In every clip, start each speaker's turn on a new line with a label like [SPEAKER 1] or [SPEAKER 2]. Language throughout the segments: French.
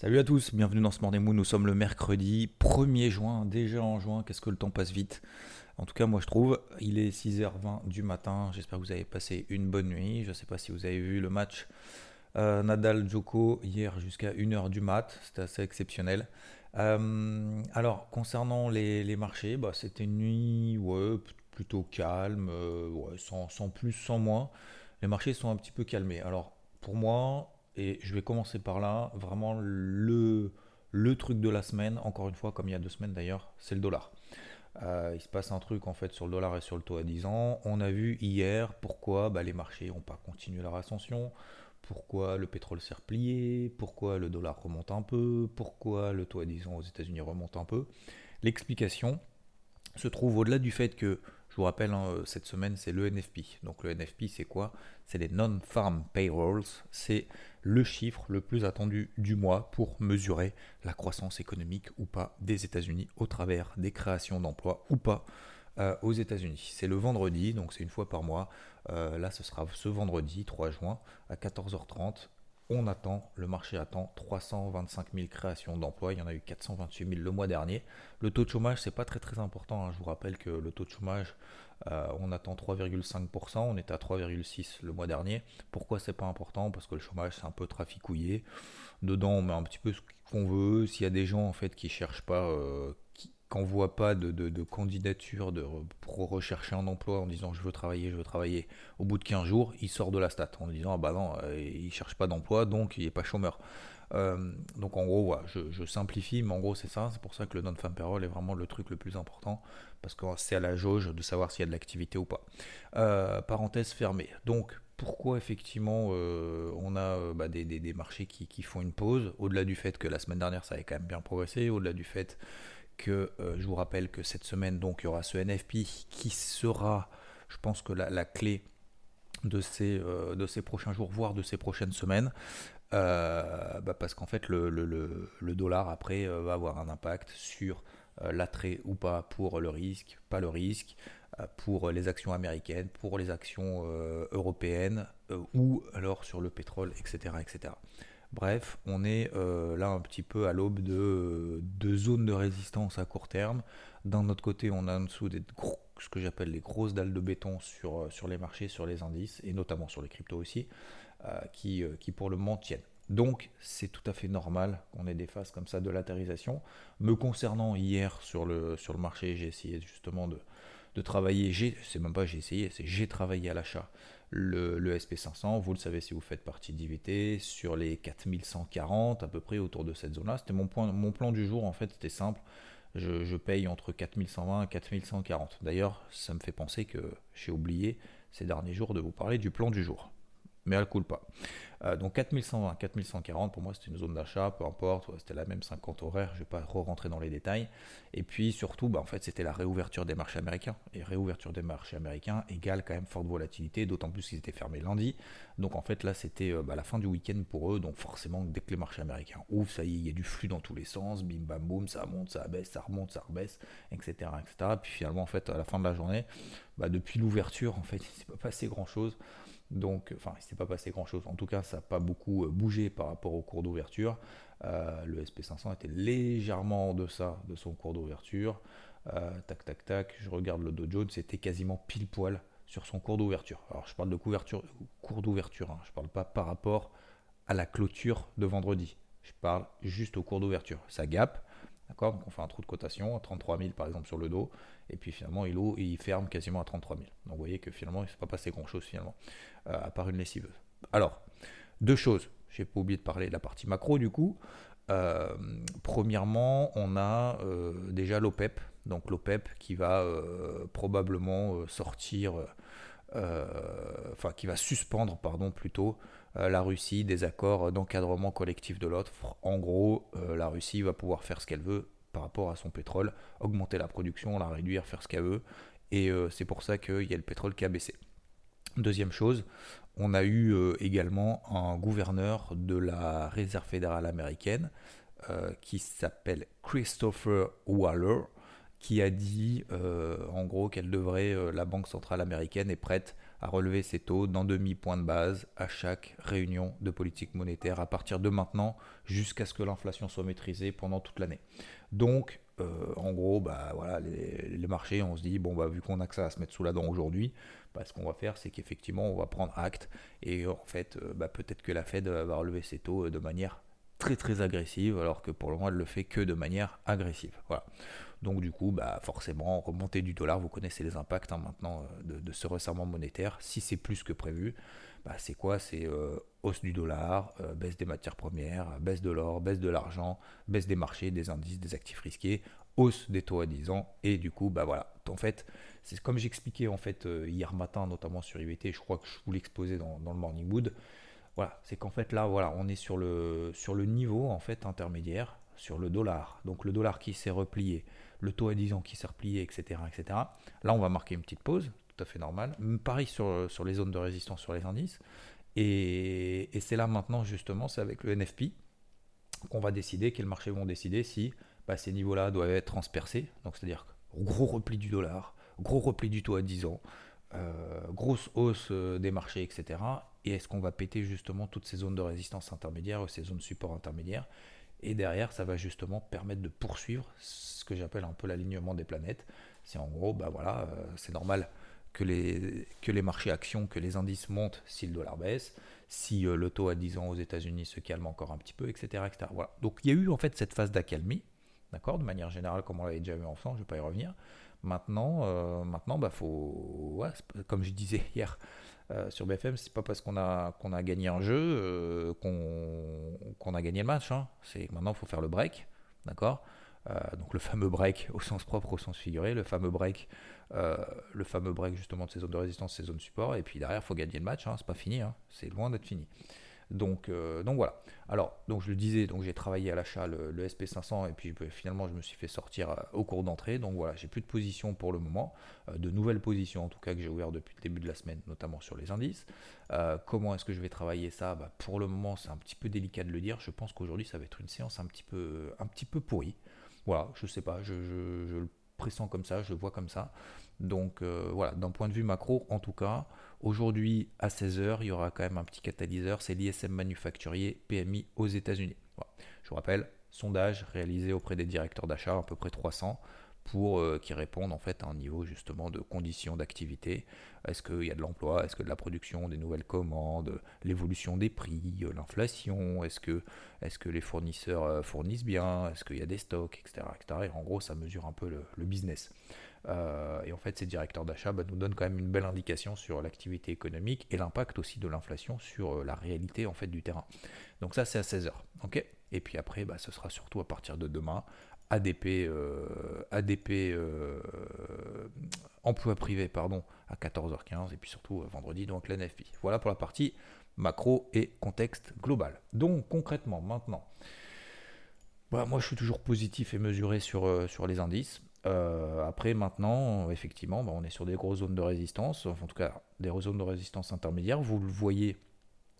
[SPEAKER 1] Salut à tous, bienvenue dans ce Morning Moon. Nous sommes le mercredi 1er juin, déjà en juin, qu'est-ce que le temps passe vite? En tout cas, moi je trouve, il est 6h20 du matin. J'espère que vous avez passé une bonne nuit. Je ne sais pas si vous avez vu le match euh, Nadal-Joko hier jusqu'à 1h du mat. C'était assez exceptionnel. Euh, alors, concernant les, marchés, bah, c'était une nuit plutôt calme, euh, sans, plus, sans moins. Les marchés sont un petit peu calmés. Alors, pour moi, et je vais commencer par là, vraiment le, le truc de la semaine, encore une fois, comme il y a deux semaines d'ailleurs, c'est le dollar. Euh, il se passe un truc en fait sur le dollar et sur le taux à 10 ans. On a vu hier pourquoi bah, les marchés n'ont pas continué leur ascension, pourquoi le pétrole s'est replié, pourquoi le dollar remonte un peu, pourquoi le taux à 10 ans aux États-Unis remonte un peu. L'explication se trouve au-delà du fait que je vous rappelle, hein, cette semaine, c'est le NFP. Donc le NFP, c'est quoi? C'est les Non-Farm Payrolls. C'est le chiffre le plus attendu du mois pour mesurer la croissance économique ou pas des États-Unis au travers des créations d'emplois ou pas euh, aux États-Unis. C'est le vendredi, donc c'est une fois par mois. Euh, là, ce sera ce vendredi 3 juin à 14h30 on attend, le marché attend 325 000 créations d'emplois. Il y en a eu 428 000 le mois dernier. Le taux de chômage, c'est pas très très important. Hein. Je vous rappelle que le taux de chômage, euh, on attend 3,5%. On était à 3,6% le mois dernier. Pourquoi c'est pas important? Parce que le chômage, c'est un peu traficouillé. Dedans, on met un petit peu ce qu'on veut. S'il y a des gens en fait qui cherchent pas, euh, qu'on voit pas de, candidature de, pour rechercher un emploi en disant je veux travailler, je veux travailler, au bout de 15 jours, il sort de la stat en disant ah bah non, euh, il cherche pas d'emploi donc il est pas chômeur. Euh, donc en gros, je, simplifie, mais en gros c'est ça, c'est pour ça que le non-farm est vraiment le truc le plus important, parce que c'est à la jauge de savoir s'il y a de l'activité ou pas. Euh, parenthèse fermée. Donc pourquoi effectivement on a bah, des, marchés qui, qui, font une pause, au-delà du fait que la semaine dernière ça avait quand même bien progressé, au-delà du fait euh, je vous rappelle que cette semaine, donc, il y aura ce NFP qui sera, je pense que la, clé de ces, euh, de ces prochains jours, voire de ces prochaines semaines. Euh, bah, parce qu'en fait, le, le, dollar, après, va avoir un impact sur l'attrait ou pas pour le risque, pas le risque, pour les actions américaines, pour les actions européennes, ou alors sur le pétrole, etc. etc. Bref, on est euh, là un petit peu à l'aube de, zones de résistance à court terme. D'un autre côté, on a en dessous des ce que j'appelle les grosses dalles de béton sur, euh, les marchés, sur les indices, et notamment sur les cryptos aussi, euh, qui, qui pour le moment tiennent. Donc c'est tout à fait normal qu'on ait des phases comme ça de latérisation. Me concernant hier sur le, sur le marché, j'ai essayé justement de, de travailler, c'est même pas j'ai essayé, c'est j'ai travaillé à l'achat le, SP500, vous le savez si vous faites partie d'IVT, sur les 4140 à peu près autour de cette zone-là. C'était mon, mon plan du jour en fait, c'était simple. Je, paye entre 4120 et 4140. D'ailleurs, ça me fait penser que j'ai oublié ces derniers jours de vous parler du plan du jour. Mais elle coule pas. Euh, donc 4120, 4140, pour moi c'était une zone d'achat, peu importe, c'était la même 50 horaires, je ne vais pas re-rentrer dans les détails. Et puis surtout, bah, en fait c'était la réouverture des marchés américains. Et réouverture des marchés américains égale quand même forte volatilité, d'autant plus qu'ils étaient fermés lundi. Donc en fait là c'était euh, bah, la fin du week-end pour eux, donc forcément dès que les marchés américains ouvrent, ça y est, il y a du flux dans tous les sens, bim bam boum, ça monte, ça baisse, ça remonte, ça rebaisse, etc. etc. Puis finalement en fait à la fin de la journée, bah, depuis l'ouverture en fait il ne s'est pas passé grand-chose. Donc, enfin, il ne s'est pas passé grand-chose. En tout cas, ça n'a pas beaucoup euh, bougé par rapport au cours d'ouverture. Euh, le SP500 était légèrement en deçà de son cours d'ouverture. Euh, tac, tac, tac. Je regarde le Dow Jones, c'était quasiment pile poil sur son cours d'ouverture. Alors, je parle de couverture, cours d'ouverture. Hein. Je ne parle pas par rapport à la clôture de vendredi. Je parle juste au cours d'ouverture. Ça gap, D'accord? Donc on fait un trou de cotation à 33 000 par exemple sur le dos, et puis finalement il, il ferme quasiment à 33 000. Donc vous voyez que finalement il ne s'est pas passé grand chose finalement, euh, à part une lessiveuse. Alors, deux choses, j'ai pas oublié de parler de la partie macro du coup. Euh, premièrement, on a euh, déjà l'OPEP, donc l'OPEP qui va probablement sortir, enfin qui va suspendre, pardon, plutôt la Russie des accords d'encadrement collectif de l'offre. En gros, la Russie va pouvoir faire ce qu'elle veut par rapport à son pétrole, augmenter la production, la réduire, faire ce qu'elle veut. Et c'est pour ça qu'il y a le pétrole qui a baissé. Deuxième chose, on a eu également un gouverneur de la Réserve fédérale américaine qui s'appelle Christopher Waller, qui a dit euh, en gros qu'elle devrait, euh, la Banque centrale américaine est prête à relever ses taux d'un demi-point de base à chaque réunion de politique monétaire à partir de maintenant jusqu'à ce que l'inflation soit maîtrisée pendant toute l'année. Donc, euh, en gros, bah, voilà, les, marchés, on se dit, bon, bah, vu qu'on a que ça à se mettre sous la dent aujourd'hui, bah, ce qu'on va faire, c'est qu'effectivement, on va prendre acte et en fait, bah, peut-être que la Fed va relever ses taux de manière très très agressive, alors que pour le moment, elle le fait que de manière agressive. Voilà. Donc du coup, bah, forcément, remontée du dollar, vous connaissez les impacts hein, maintenant euh, de, ce resserrement monétaire. Si c'est plus que prévu, bah, c'est quoi? C'est euh, hausse du dollar, euh, baisse des matières premières, baisse de l'or, baisse de l'argent, baisse des marchés, des indices, des actifs risqués, hausse des taux à 10 ans. Et du coup, bah voilà. En fait, c'est comme j'expliquais en fait hier matin, notamment sur IVT, je crois que je vous l'exposais dans, dans, le Morning Wood. Voilà, c'est qu'en fait là, voilà, on est sur le, sur le niveau en fait intermédiaire sur le dollar. Donc le dollar qui s'est replié, le taux à 10 ans qui s'est replié, etc., etc. Là, on va marquer une petite pause, tout à fait normal. Pareil sur, sur les zones de résistance sur les indices. Et, c'est là maintenant, justement, c'est avec le NFP qu'on va décider, quels marchés vont décider si bah, ces niveaux-là doivent être transpercés. Donc, c'est-à-dire gros repli du dollar, gros repli du taux à 10 ans, grosse hausse euh, des marchés, etc. Et est-ce qu'on va péter justement toutes ces zones de résistance intermédiaires, ces zones de support intermédiaires? Et derrière, ça va justement permettre de poursuivre ce que j'appelle un peu l'alignement des planètes. C'est en gros, bah voilà, euh, c'est normal que les, marchés actions, que les indices montent si le dollar baisse, si euh, le taux à 10 ans aux États-Unis se calme encore un petit peu, etc. Donc il y a eu en fait cette phase d'accalmie, d'accord, de manière générale, comme on l'avait déjà vu ensemble, je ne vais pas y revenir. Maintenant, euh, bah, faut, comme je disais hier, euh, sur BFM, c'est pas parce qu'on a, a gagné un jeu euh, qu'on, a gagné le match. Hein. C'est maintenant, il faut faire le break, d'accord? Euh, Donc le fameux break au sens propre, au sens figuré, le fameux break, le fameux break justement de ces zones de résistance, ces zones de support, et puis derrière, il faut gagner le match. Hein. C'est pas fini, hein. c'est loin d'être fini. Donc, euh, donc voilà. Alors, donc je le disais, donc j'ai travaillé à l'achat le, SP500 et puis bah, finalement je me suis fait sortir euh, au cours d'entrée. Donc voilà, j'ai plus de position pour le moment, euh, de nouvelles positions en tout cas que j'ai ouvert depuis le début de la semaine, notamment sur les indices. comment est-ce que je vais travailler ça? Bah, Pour le moment, c'est un petit peu délicat de le dire. Je pense qu'aujourd'hui ça va être une séance un petit peu, un petit peu pourrie. Voilà, je sais pas, je, je le pressens comme ça, je le vois comme ça. Donc voilà, d'un point de vue macro, en tout cas, Aujourd'hui, à 16h, il y aura quand même un petit catalyseur, c'est l'ISM manufacturier PMI aux États-Unis. Je vous rappelle, sondage réalisé auprès des directeurs d'achat, à peu près 300, pour euh, qui répondent en fait à un niveau justement de conditions d'activité. Est-ce qu'il y a de l'emploi? Est-ce que de la production, des nouvelles commandes, l'évolution des prix, euh, l'inflation? Est-ce que, est que les fournisseurs euh, fournissent bien? Est-ce qu'il y a des stocks, etc., etc. Et en gros, ça mesure un peu le business. Et en fait, ces directeurs d'achat bah, nous donnent quand même une belle indication sur l'activité économique et l'impact aussi de l'inflation sur la réalité en fait du terrain. Donc ça, c'est à 16h. ok? Et puis après, bah, ce sera surtout à partir de demain. ADP, euh, ADP emploi privé pardon, à 14h15 et puis surtout vendredi donc l'NFP. Voilà pour la partie macro et contexte global. Donc concrètement maintenant, bah, moi je suis toujours positif et mesuré sur, sur les indices. Euh, après, maintenant, effectivement, bah, on est sur des grosses zones de résistance, en tout cas des zones de résistance intermédiaires. Vous le voyez,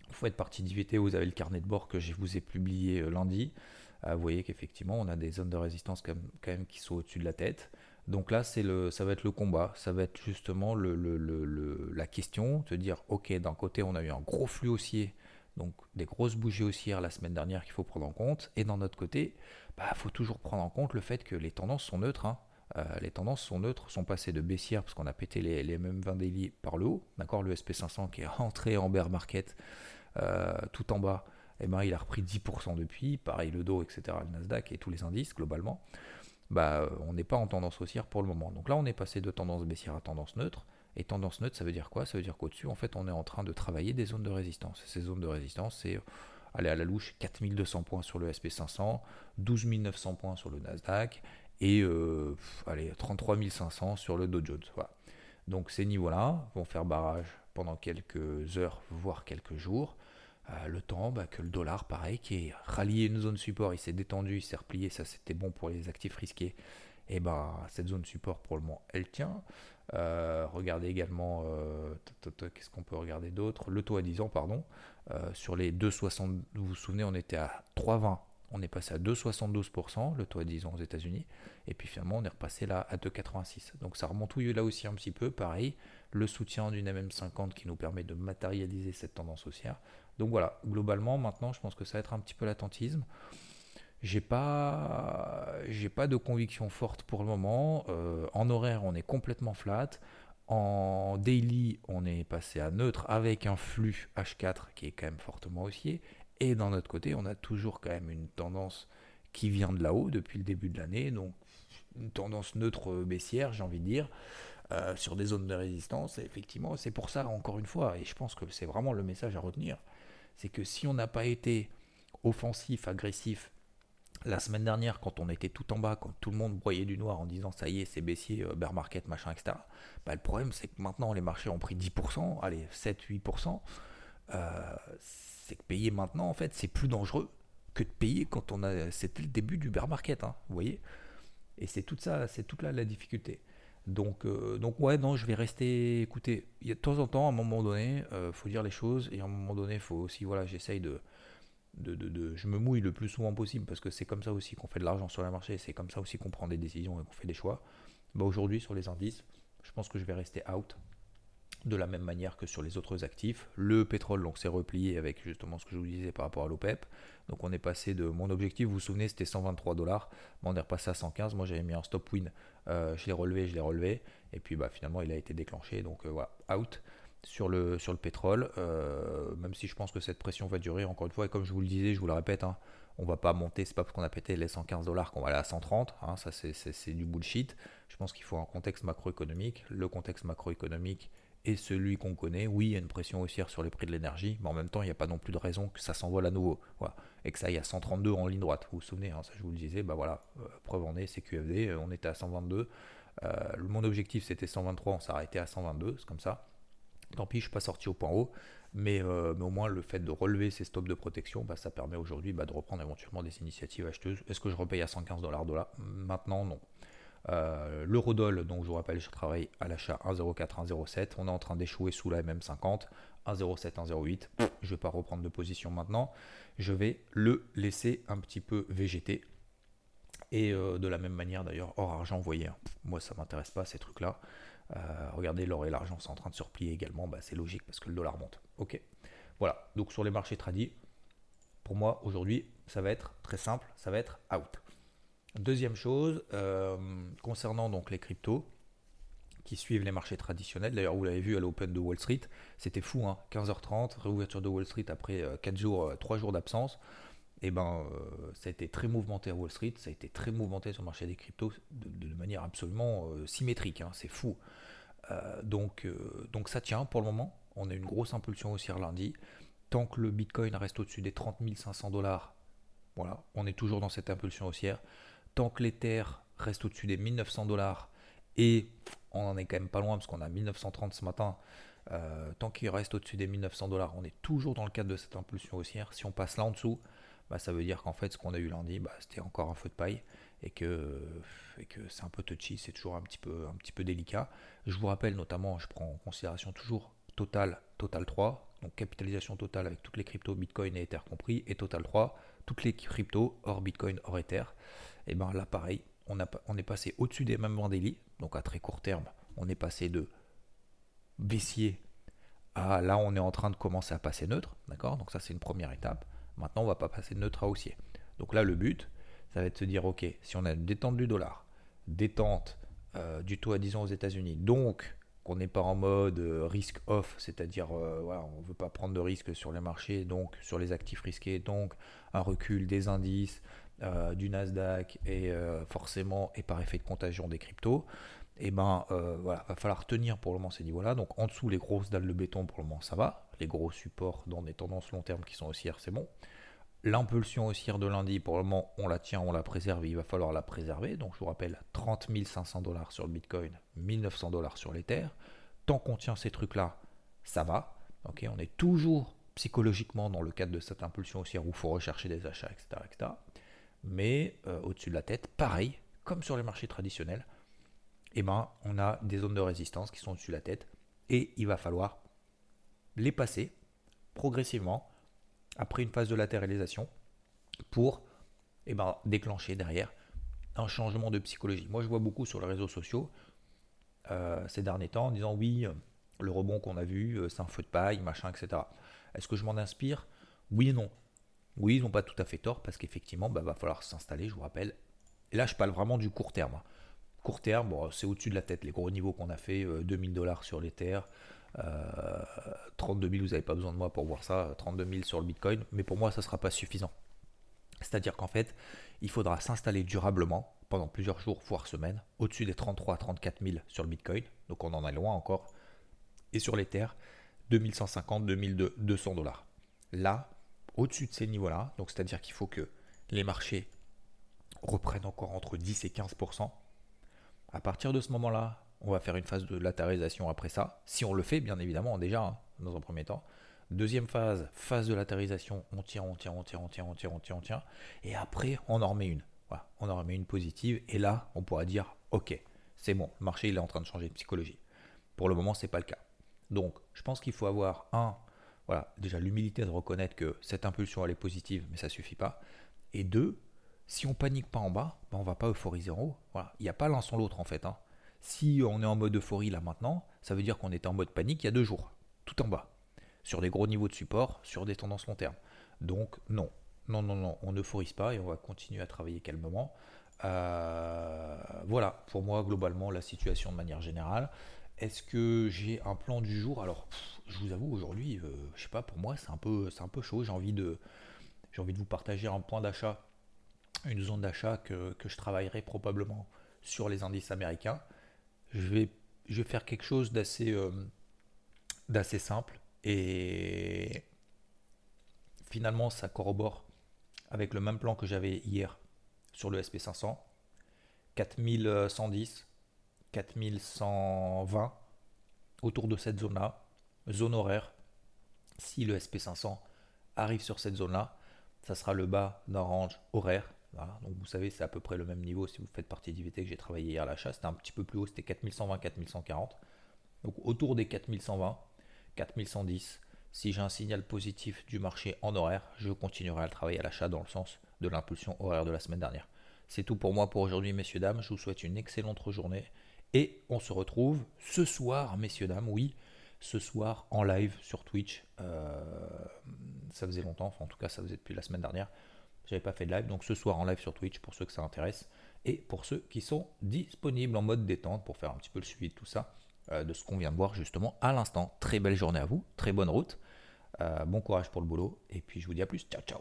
[SPEAKER 1] vous faites partie d'IVT, vous avez le carnet de bord que je vous ai publié euh, lundi. Vous voyez qu'effectivement, on a des zones de résistance quand même, qui sont au-dessus de la tête. Donc là, c'est le, ça va être le combat, ça va être justement le, la question de dire, ok, d'un côté, on a eu un gros flux haussier, donc des grosses bougies haussières la semaine dernière qu'il faut prendre en compte, et d'un autre côté, il bah, faut toujours prendre en compte le fait que les tendances sont neutres. Hein. Euh, les tendances sont neutres, sont passées de baissière parce qu'on a pété les, les mêmes 20 daily par le haut, d'accord, le SP500 qui est rentré en bear market euh, tout en bas, eh ben, il a repris 10% depuis, pareil le Dow, etc., le Nasdaq et tous les indices globalement, bah, on n'est pas en tendance haussière pour le moment. Donc là, on est passé de tendance baissière à tendance neutre. Et tendance neutre, ça veut dire quoi? Ça veut dire qu'au-dessus, en fait, on est en train de travailler des zones de résistance. Ces zones de résistance, c'est aller à la louche 4200 points sur le SP500, 12 900 points sur le Nasdaq et euh, allez, 33 500 sur le Dow Jones. Donc ces niveaux-là vont faire barrage pendant quelques heures, voire quelques jours. Euh, le temps bah, que le dollar, pareil, qui est rallié une zone support, il s'est détendu, il s'est replié, ça c'était bon pour les actifs risqués. Et ben cette zone support pour le moment, elle tient. Euh, regardez également, euh, qu'est-ce qu'on peut regarder d'autre? Le taux à 10 ans, pardon. sur les 2,60, vous vous souvenez, on était à 3,20. On est passé à 2,72%, le taux à 10 ans aux États-Unis. Et puis finalement, on est repassé là à 2,86. Donc ça remonte là aussi un petit peu. Pareil, le soutien d'une MM50 qui nous permet de matérialiser cette tendance haussière. Donc voilà, globalement, maintenant, je pense que ça va être un petit peu l'attentisme. J'ai pas, pas de conviction forte pour le moment. Euh, en horaire, on est complètement flat. En daily, on est passé à neutre avec un flux H4 qui est quand même fortement haussier. Et d'un autre côté, on a toujours quand même une tendance qui vient de là-haut depuis le début de l'année. Donc une tendance neutre baissière, j'ai envie de dire. Euh, sur des zones de résistance. Effectivement, c'est pour ça, encore une fois, et je pense que c'est vraiment le message à retenir, c'est que si on n'a pas été offensif, agressif, la semaine dernière, quand on était tout en bas, quand tout le monde broyait du noir en disant ça y est, c'est baissier, euh, bear market, machin, etc., bah, le problème c'est que maintenant les marchés ont pris 10%, allez, 7-8%. Euh, c'est que payer maintenant, en fait, c'est plus dangereux que de payer quand on a. C'était le début du bear market, hein, vous voyez Et c'est tout ça, c'est toute là la difficulté. Donc, euh, donc ouais, non, je vais rester. Écoutez, y a de temps en temps, à un moment donné, euh, faut dire les choses, et à un moment donné, faut aussi, voilà, j'essaye de, de, de, Je me mouille le plus souvent possible, parce que c'est comme ça aussi qu'on fait de l'argent sur le marché, c'est comme ça aussi qu'on prend des décisions et qu'on fait des choix. Bah, Aujourd'hui, sur les indices, je pense que je vais rester out de la même manière que sur les autres actifs. Le pétrole donc s'est replié avec justement ce que je vous disais par rapport à l'OPEP. Donc on est passé de mon objectif, vous vous souvenez, c'était 123 dollars, on est repassé à 115. Moi j'avais mis un stop win, euh, je l'ai relevé, je l'ai relevé, et puis bah, finalement il a été déclenché. Donc euh, voilà, out sur le, sur le pétrole, euh, même si je pense que cette pression va durer encore une fois, et comme je vous le disais, je vous le répète, hein, on va pas monter, c'est pas parce qu'on a pété les 115 dollars qu'on va aller à 130, hein, ça c'est du bullshit. Je pense qu'il faut un contexte macroéconomique. Le contexte macroéconomique, et celui qu'on connaît, oui, il y a une pression haussière sur les prix de l'énergie, mais en même temps, il n'y a pas non plus de raison que ça s'envole à nouveau. Voilà. Et que ça aille à 132 en ligne droite. Vous vous souvenez, hein, ça je vous le disais, bah voilà, euh, preuve en est, c'est QFD, euh, on était à 122. Euh, mon objectif c'était 123, on s'est arrêté à 122, c'est comme ça. Tant pis, je ne suis pas sorti au point haut, mais, au moins le fait de relever ces stops de protection, bah, ça permet aujourd'hui bah, de reprendre éventuellement des initiatives acheteuses. Est-ce que je repaye à 115 dollars de là? Maintenant, non. Euh, L'eurodoll, donc je vous rappelle, je travaille à l'achat 1,04, 1,07. On est en train d'échouer sous la MM50, 1,07, 1,08. Je ne vais pas reprendre de position maintenant. Je vais le laisser un petit peu végéter. Et euh, de la même manière d'ailleurs, hors argent, vous voyez, hein, moi ça m'intéresse pas ces trucs-là. Euh, regardez, l'or et l'argent sont en train de se replier également, bah, c'est logique parce que le dollar monte. Ok. Voilà, donc sur les marchés tradis, pour moi aujourd'hui, ça va être très simple, ça va être out. Deuxième chose, euh, concernant donc les cryptos qui suivent les marchés traditionnels, d'ailleurs vous l'avez vu à l'Open de Wall Street, c'était fou, 15h30, hein. réouverture de Wall Street après 4 euh, jours, 3 euh, jours d'absence, et eh ben ça a été très mouvementé à Wall Street, ça a été très mouvementé sur le marché des cryptos de, manière absolument symétrique, hein. c'est fou. donc, donc ça tient pour le moment, on a une grosse impulsion haussière lundi, tant que le Bitcoin reste au-dessus des 30 500 dollars, voilà, on est toujours dans cette impulsion haussière tant que l'Ether reste au-dessus des 1900 dollars, et on en est quand même pas loin parce qu'on a 1930 ce matin, euh, tant qu'il reste au-dessus des 1900 dollars, on est toujours dans le cadre de cette impulsion haussière. Si on passe là en dessous, bah, ça veut dire qu'en fait ce qu'on a eu lundi, bah, c'était encore un feu de paille et que, que c'est un peu touchy, c'est toujours un petit, peu, un petit peu délicat. Je vous rappelle notamment, je prends en considération toujours Total, Total 3, donc capitalisation totale avec toutes les cryptos, Bitcoin et Ether compris, et Total 3, toutes les cryptos hors Bitcoin, hors Ether et eh bien là pareil, on, est passé au-dessus des mêmes délits, donc à très court terme, on est passé de baissier à là on est en train de commencer à passer neutre, d'accord? Donc ça c'est une première étape. Maintenant on va pas passer de neutre à haussier. Donc là le but, ça va être de se dire ok, si on a une détente du dollar, détente euh, du taux à 10 ans aux États-Unis, donc qu'on n'est pas en mode euh, risk off, c'est-à-dire euh, on ne veut pas prendre de risques sur les marchés, donc sur les actifs risqués, donc un recul des indices, euh, du Nasdaq et euh, forcément et par effet de contagion des cryptos, et eh ben euh, voilà, va falloir tenir pour le moment ces niveaux-là. Donc en dessous les grosses dalles de béton pour le moment ça va, les gros supports dans des tendances long terme qui sont haussières c'est bon. L'impulsion haussière de lundi, pour le moment, on la tient, on la préserve, il va falloir la préserver. Donc, je vous rappelle, 30 500 dollars sur le Bitcoin, 1900 dollars sur l'Ether. Tant qu'on tient ces trucs-là, ça va. Ok, on est toujours psychologiquement dans le cadre de cette impulsion haussière où il faut rechercher des achats, etc. etc. Mais euh, au-dessus de la tête, pareil, comme sur les marchés traditionnels, eh ben, on a des zones de résistance qui sont au-dessus de la tête et il va falloir les passer progressivement après une phase de latéralisation pour eh ben, déclencher derrière un changement de psychologie. Moi, je vois beaucoup sur les réseaux sociaux euh, ces derniers temps en disant oui, le rebond qu'on a vu, euh, c'est un feu de paille, machin, etc. Est-ce que je m'en inspire? Oui et non. Oui, ils n'ont pas tout à fait tort parce qu'effectivement, il bah, va falloir s'installer, je vous rappelle. Et là, je parle vraiment du court terme. Court terme, c'est au-dessus de la tête. Les gros niveaux qu'on a fait, 2000 euh, dollars sur l'Ether, 32 000, vous n'avez pas besoin de moi pour voir ça, 32 000 sur le Bitcoin, mais pour moi, ça ne sera pas suffisant. C'est-à-dire qu'en fait, il faudra s'installer durablement pendant plusieurs jours, voire semaines, au-dessus des 33 à 34 000 sur le Bitcoin, donc on en est loin encore, et sur l'Ether, 2150, 2200 dollars. Là, au-dessus de ces niveaux-là, donc c'est-à-dire qu'il faut que les marchés reprennent encore entre 10 et 15% À partir de ce moment-là, on va faire une phase de latéralisation après ça. Si on le fait, bien évidemment, déjà, hein, dans un premier temps. Deuxième phase, phase de latéralisation, on tient, on tient, on tient, on tient, on tient, on tient, on tient. Et après, on en remet une. On en remet une positive. Et là, on pourra dire, ok, c'est bon, le marché il est en train de changer de psychologie. Pour le moment, ce n'est pas le cas. Donc, je pense qu'il faut avoir un, voilà, déjà l'humilité de reconnaître que cette impulsion elle est positive, mais ça suffit pas. Et deux, si on panique pas en bas, ben on va pas euphoriser en haut. Voilà, il n'y a pas l'un sans l'autre en fait. Hein. Si on est en mode euphorie là maintenant, ça veut dire qu'on était en mode panique il y a deux jours, tout en bas, sur des gros niveaux de support, sur des tendances long terme. Donc non, non, non, non, on n'euphorise pas et on va continuer à travailler calmement. Euh, voilà, pour moi globalement la situation de manière générale. Est-ce que j'ai un plan du jour? Alors, je vous avoue aujourd'hui, je euh, je sais pas, pour moi c'est un peu, chaud. J'ai envie de, vous partager un point d'achat, une zone d'achat que, je travaillerai probablement sur les indices américains. Je vais, je vais faire quelque chose d'assez euh, d'assez simple et finalement ça corrobore avec le même plan que j'avais hier sur le SP500 4110 4120 autour de cette zone là zone horaire si le SP500 arrive sur cette zone là ça sera le bas d'un range horaire donc vous savez, c'est à peu près le même niveau si vous faites partie d'IVT que j'ai travaillé hier à l'achat. C'était un petit peu plus haut, c'était 4120, 4140. Donc autour des 4120, 4110. Si j'ai un signal positif du marché en horaire, je continuerai à travailler à l'achat dans le sens de l'impulsion horaire de la semaine dernière. C'est tout pour moi pour aujourd'hui, messieurs, dames. Je vous souhaite une excellente journée. Et on se retrouve ce soir, messieurs, dames, oui, ce soir en live sur Twitch. Euh, ça faisait longtemps, enfin en tout cas ça faisait depuis la semaine dernière. J'avais pas fait de live, donc ce soir en live sur Twitch pour ceux que ça intéresse et pour ceux qui sont disponibles en mode détente pour faire un petit peu le suivi de tout ça, euh, de ce qu'on vient de voir justement à l'instant. Très belle journée à vous, très bonne route, euh, bon courage pour le boulot et puis je vous dis à plus. Ciao ciao.